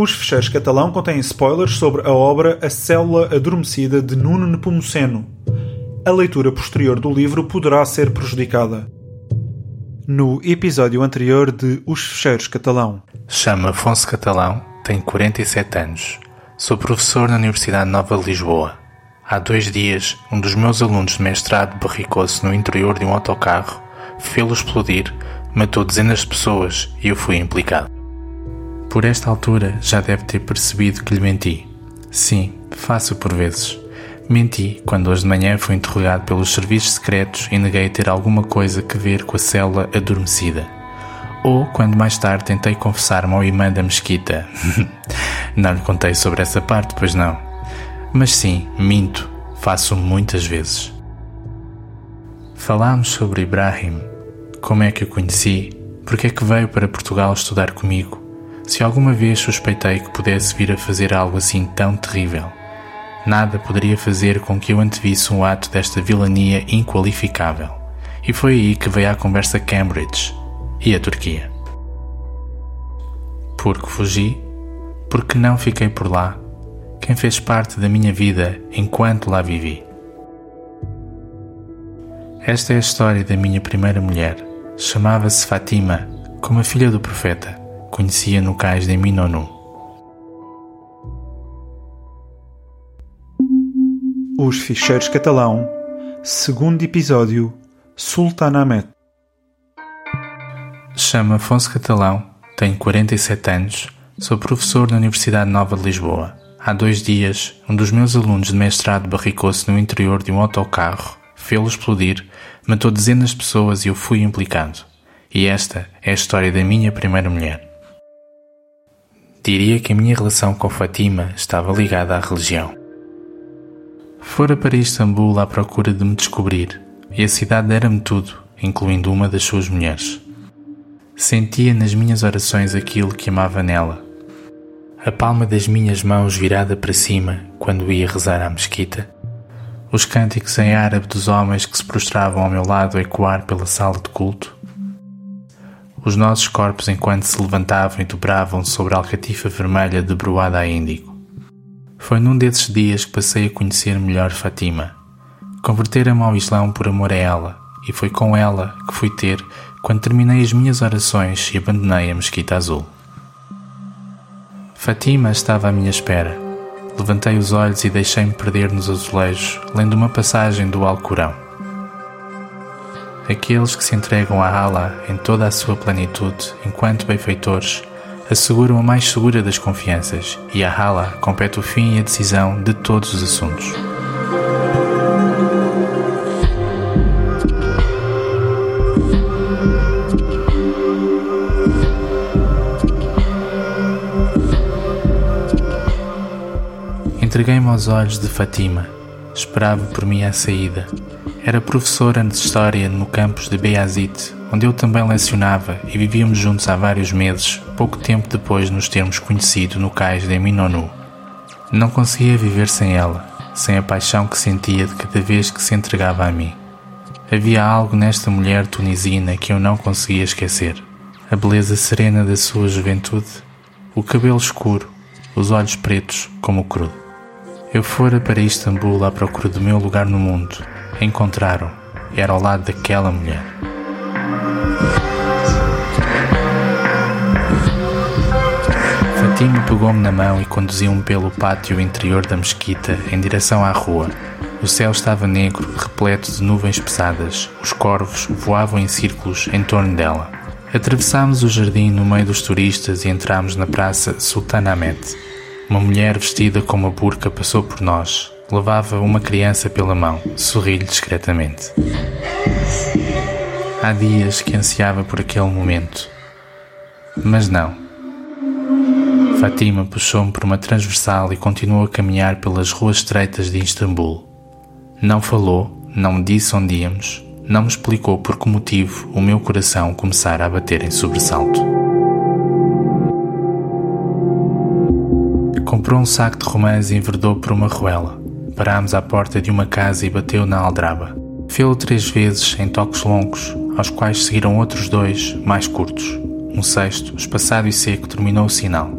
Os Fecheiros Catalão contêm spoilers sobre a obra A Célula Adormecida de Nuno Nepomuceno. A leitura posterior do livro poderá ser prejudicada. No episódio anterior de Os Fecheiros Catalão. Chama Afonso Catalão, tem 47 anos. Sou professor na Universidade Nova de Lisboa. Há dois dias, um dos meus alunos de mestrado barricou-se no interior de um autocarro, fê-lo explodir, matou dezenas de pessoas e eu fui implicado. Por esta altura já deve ter percebido que lhe menti. Sim, faço por vezes. Menti quando hoje de manhã fui interrogado pelos serviços secretos e neguei ter alguma coisa que ver com a célula adormecida. Ou quando mais tarde tentei confessar-me ao imã da mesquita. não lhe contei sobre essa parte, pois não. Mas sim, minto, faço muitas vezes. Falámos sobre Ibrahim, como é que o conheci, porque é que veio para Portugal estudar comigo, se alguma vez suspeitei que pudesse vir a fazer algo assim tão terrível. Nada poderia fazer com que eu antevisse um ato desta vilania inqualificável. E foi aí que veio a conversa Cambridge e a Turquia. Porque fugi, porque não fiquei por lá quem fez parte da minha vida enquanto lá vivi. Esta é a história da minha primeira mulher. Chamava-se Fatima, como a filha do profeta. Conhecia no cais de Minonu. Os Ficheiros Catalão, segundo episódio, Sultanahmet. Chama Afonso Catalão, tenho 47 anos, sou professor na Universidade Nova de Lisboa. Há dois dias, um dos meus alunos de mestrado barricou-se no interior de um autocarro, fê-lo explodir, matou dezenas de pessoas e eu fui implicado. E esta é a história da minha primeira mulher. Diria que a minha relação com Fatima estava ligada à religião. Fora para Istambul à procura de me descobrir, e a cidade dera-me tudo, incluindo uma das suas mulheres. Sentia nas minhas orações aquilo que amava nela, a palma das minhas mãos virada para cima quando ia rezar à mesquita, os cânticos em árabe dos homens que se prostravam ao meu lado a ecoar pela sala de culto, os nossos corpos enquanto se levantavam e dobravam sobre a alcatifa vermelha debruada a índigo. Foi num desses dias que passei a conhecer melhor Fatima. Convertera-me ao Islão por amor a ela, e foi com ela que fui ter quando terminei as minhas orações e abandonei a mesquita azul. Fatima estava à minha espera. Levantei os olhos e deixei-me perder nos azulejos, lendo uma passagem do Alcorão. Aqueles que se entregam a Allah em toda a sua plenitude, enquanto benfeitores, asseguram a mais segura das confianças, e a Allah compete o fim e a decisão de todos os assuntos. Entreguei-me aos olhos de Fatima. Esperava por mim à saída. Era professora de História no campus de Beazit, onde eu também lecionava e vivíamos juntos há vários meses, pouco tempo depois de nos termos conhecido no cais de Minonu. Não conseguia viver sem ela, sem a paixão que sentia de cada vez que se entregava a mim. Havia algo nesta mulher tunisina que eu não conseguia esquecer. A beleza serena da sua juventude, o cabelo escuro, os olhos pretos como o crudo. Eu fora para Istambul à procura do meu lugar no mundo. Encontraram. Era ao lado daquela mulher. Fatima pegou-me na mão e conduziu-me pelo pátio interior da mesquita em direção à rua. O céu estava negro, repleto de nuvens pesadas. Os corvos voavam em círculos em torno dela. Atravessámos o jardim no meio dos turistas e entramos na praça Sultanahmet. Uma mulher vestida com uma burca passou por nós. Levava uma criança pela mão. Sorri-lhe discretamente. Há dias que ansiava por aquele momento. Mas não. Fatima puxou-me por uma transversal e continuou a caminhar pelas ruas estreitas de Istambul. Não falou, não disse onde íamos, não me explicou por que motivo o meu coração começara a bater em sobressalto. Comprou um saco de romãs e enverdou por uma ruela. Parámos à porta de uma casa e bateu na aldraba. Fê-lo três vezes em toques longos, aos quais seguiram outros dois, mais curtos. Um sexto, espaçado e seco, terminou o sinal.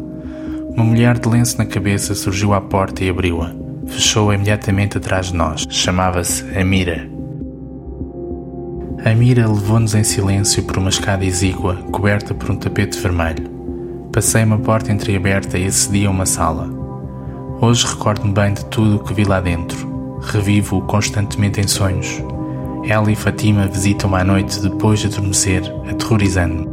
Uma mulher de lenço na cabeça surgiu à porta e abriu-a. Fechou-a imediatamente atrás de nós. Chamava-se Amira. Amira levou-nos em silêncio por uma escada exígua, coberta por um tapete vermelho. Passei uma porta entreaberta e acedi a uma sala. Hoje recordo-me bem de tudo o que vi lá dentro. Revivo-o constantemente em sonhos. Ela e Fatima visitam-me à noite depois de adormecer, aterrorizando-me.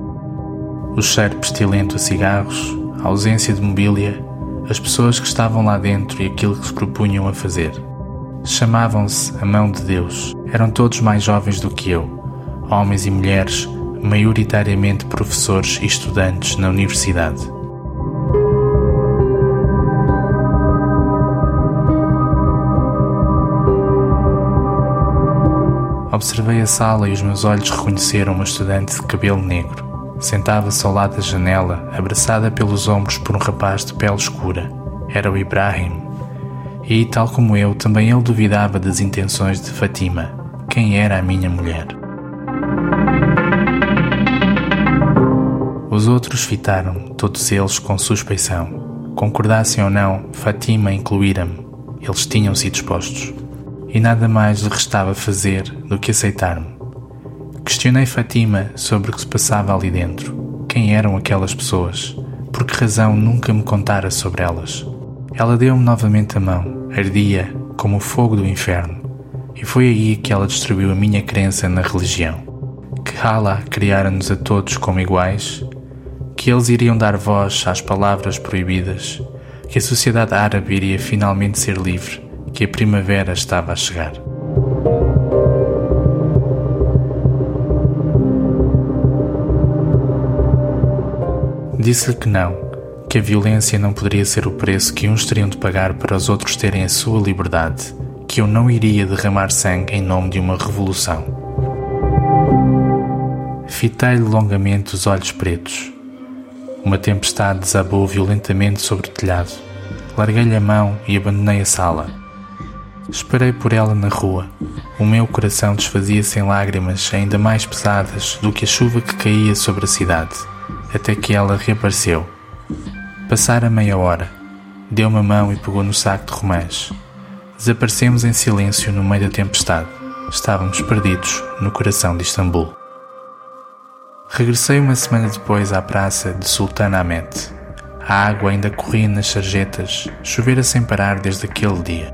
O cheiro pestilento a cigarros, a ausência de mobília, as pessoas que estavam lá dentro e aquilo que se propunham a fazer. Chamavam-se a mão de Deus. Eram todos mais jovens do que eu, homens e mulheres, maioritariamente professores e estudantes na universidade. Observei a sala e os meus olhos reconheceram uma estudante de cabelo negro. Sentava-se ao lado da janela, abraçada pelos ombros por um rapaz de pele escura. Era o Ibrahim. E, tal como eu, também ele duvidava das intenções de Fatima, quem era a minha mulher. Os outros fitaram, todos eles com suspeição. Concordassem ou não, Fatima incluíra-me. Eles tinham sido expostos. E nada mais lhe restava fazer do que aceitar-me. Questionei Fatima sobre o que se passava ali dentro. Quem eram aquelas pessoas? Por que razão nunca me contara sobre elas? Ela deu-me novamente a mão, ardia como o fogo do inferno, e foi aí que ela destruiu a minha crença na religião. Que Allah criara-nos a todos como iguais que eles iriam dar voz às palavras proibidas, que a sociedade árabe iria finalmente ser livre, que a primavera estava a chegar. Disse-lhe que não, que a violência não poderia ser o preço que uns teriam de pagar para os outros terem a sua liberdade, que eu não iria derramar sangue em nome de uma revolução. Fitei-lhe longamente os olhos pretos uma tempestade desabou violentamente sobre o telhado. Larguei-lhe a mão e abandonei a sala. Esperei por ela na rua. O meu coração desfazia-se em lágrimas ainda mais pesadas do que a chuva que caía sobre a cidade, até que ela reapareceu. Passara meia hora. Deu-me a mão e pegou no saco de romãs. Desaparecemos em silêncio no meio da tempestade. Estávamos perdidos no coração de Istambul. Regressei uma semana depois à praça de Sultanahmet. A água ainda corria nas sarjetas, chovera sem parar desde aquele dia.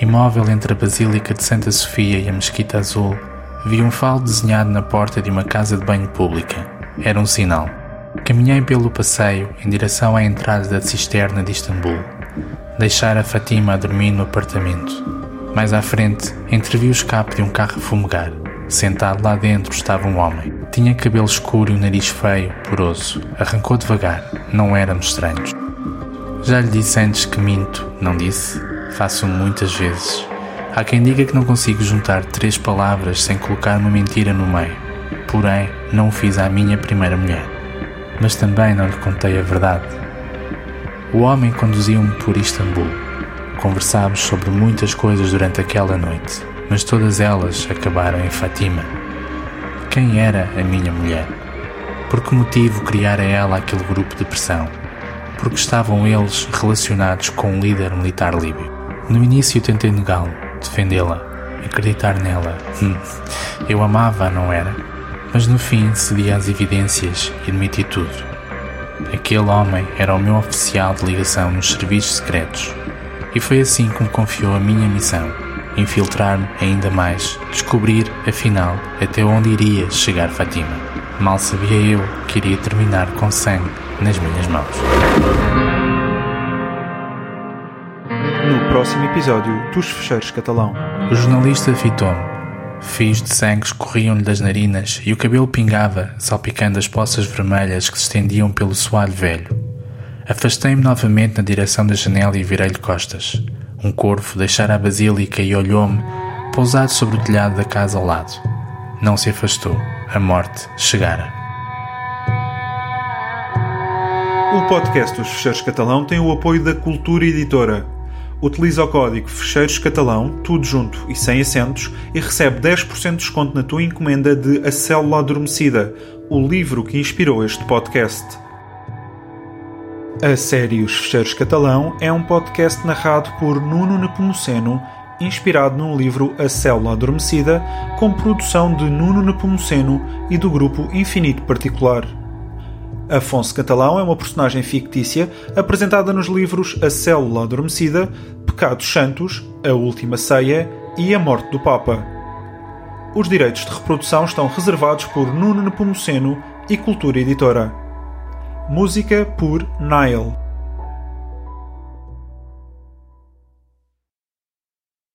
Imóvel entre a Basílica de Santa Sofia e a Mesquita Azul, vi um falo desenhado na porta de uma casa de banho pública. Era um sinal. Caminhei pelo passeio em direção à entrada da cisterna de Istambul. Deixara Fatima a dormir no apartamento. Mais à frente, entrevi o escape de um carro a fumegar. Sentado lá dentro estava um homem. Tinha cabelo escuro e o nariz feio, poroso. Arrancou devagar. Não éramos estranhos. Já lhe disse antes que minto, não disse? Faço muitas vezes. Há quem diga que não consigo juntar três palavras sem colocar uma mentira no meio. Porém, não o fiz à minha primeira mulher. Mas também não lhe contei a verdade. O homem conduziu-me por Istambul. Conversámos sobre muitas coisas durante aquela noite mas todas elas acabaram em Fatima. Quem era a minha mulher? Por que motivo criara ela aquele grupo de pressão? Porque estavam eles relacionados com um líder militar líbio. No início tentei negá-lo, defendê-la, acreditar nela. Hum, eu amava-a, não era? Mas no fim cedi às evidências e admiti tudo. Aquele homem era o meu oficial de ligação nos serviços secretos. E foi assim que me confiou a minha missão infiltrar-me ainda mais, descobrir, afinal, até onde iria chegar Fatima. Mal sabia eu que iria terminar com sangue nas minhas mãos. No próximo episódio dos Fecheiros Catalão. O jornalista fitou-me. Fios de sangue escorriam-lhe das narinas e o cabelo pingava, salpicando as poças vermelhas que se estendiam pelo soalho velho. Afastei-me novamente na direção da janela e virei-lhe costas. Um corvo deixara a basílica e olhou-me, pousado sobre o telhado da casa ao lado. Não se afastou. A morte chegara. O podcast dos Fecheiros Catalão tem o apoio da Cultura Editora. Utiliza o código Fecheiros Catalão, tudo junto e sem acentos, e recebe 10% de desconto na tua encomenda de A Célula Adormecida, o livro que inspirou este podcast. A série Os Fecheiros Catalão é um podcast narrado por Nuno Nepomuceno, inspirado num livro A Célula Adormecida, com produção de Nuno Nepomuceno e do grupo Infinito Particular. Afonso Catalão é uma personagem fictícia apresentada nos livros A Célula Adormecida, Pecados Santos, A Última Ceia e A Morte do Papa. Os direitos de reprodução estão reservados por Nuno Nepomuceno e Cultura Editora. Música por Nile.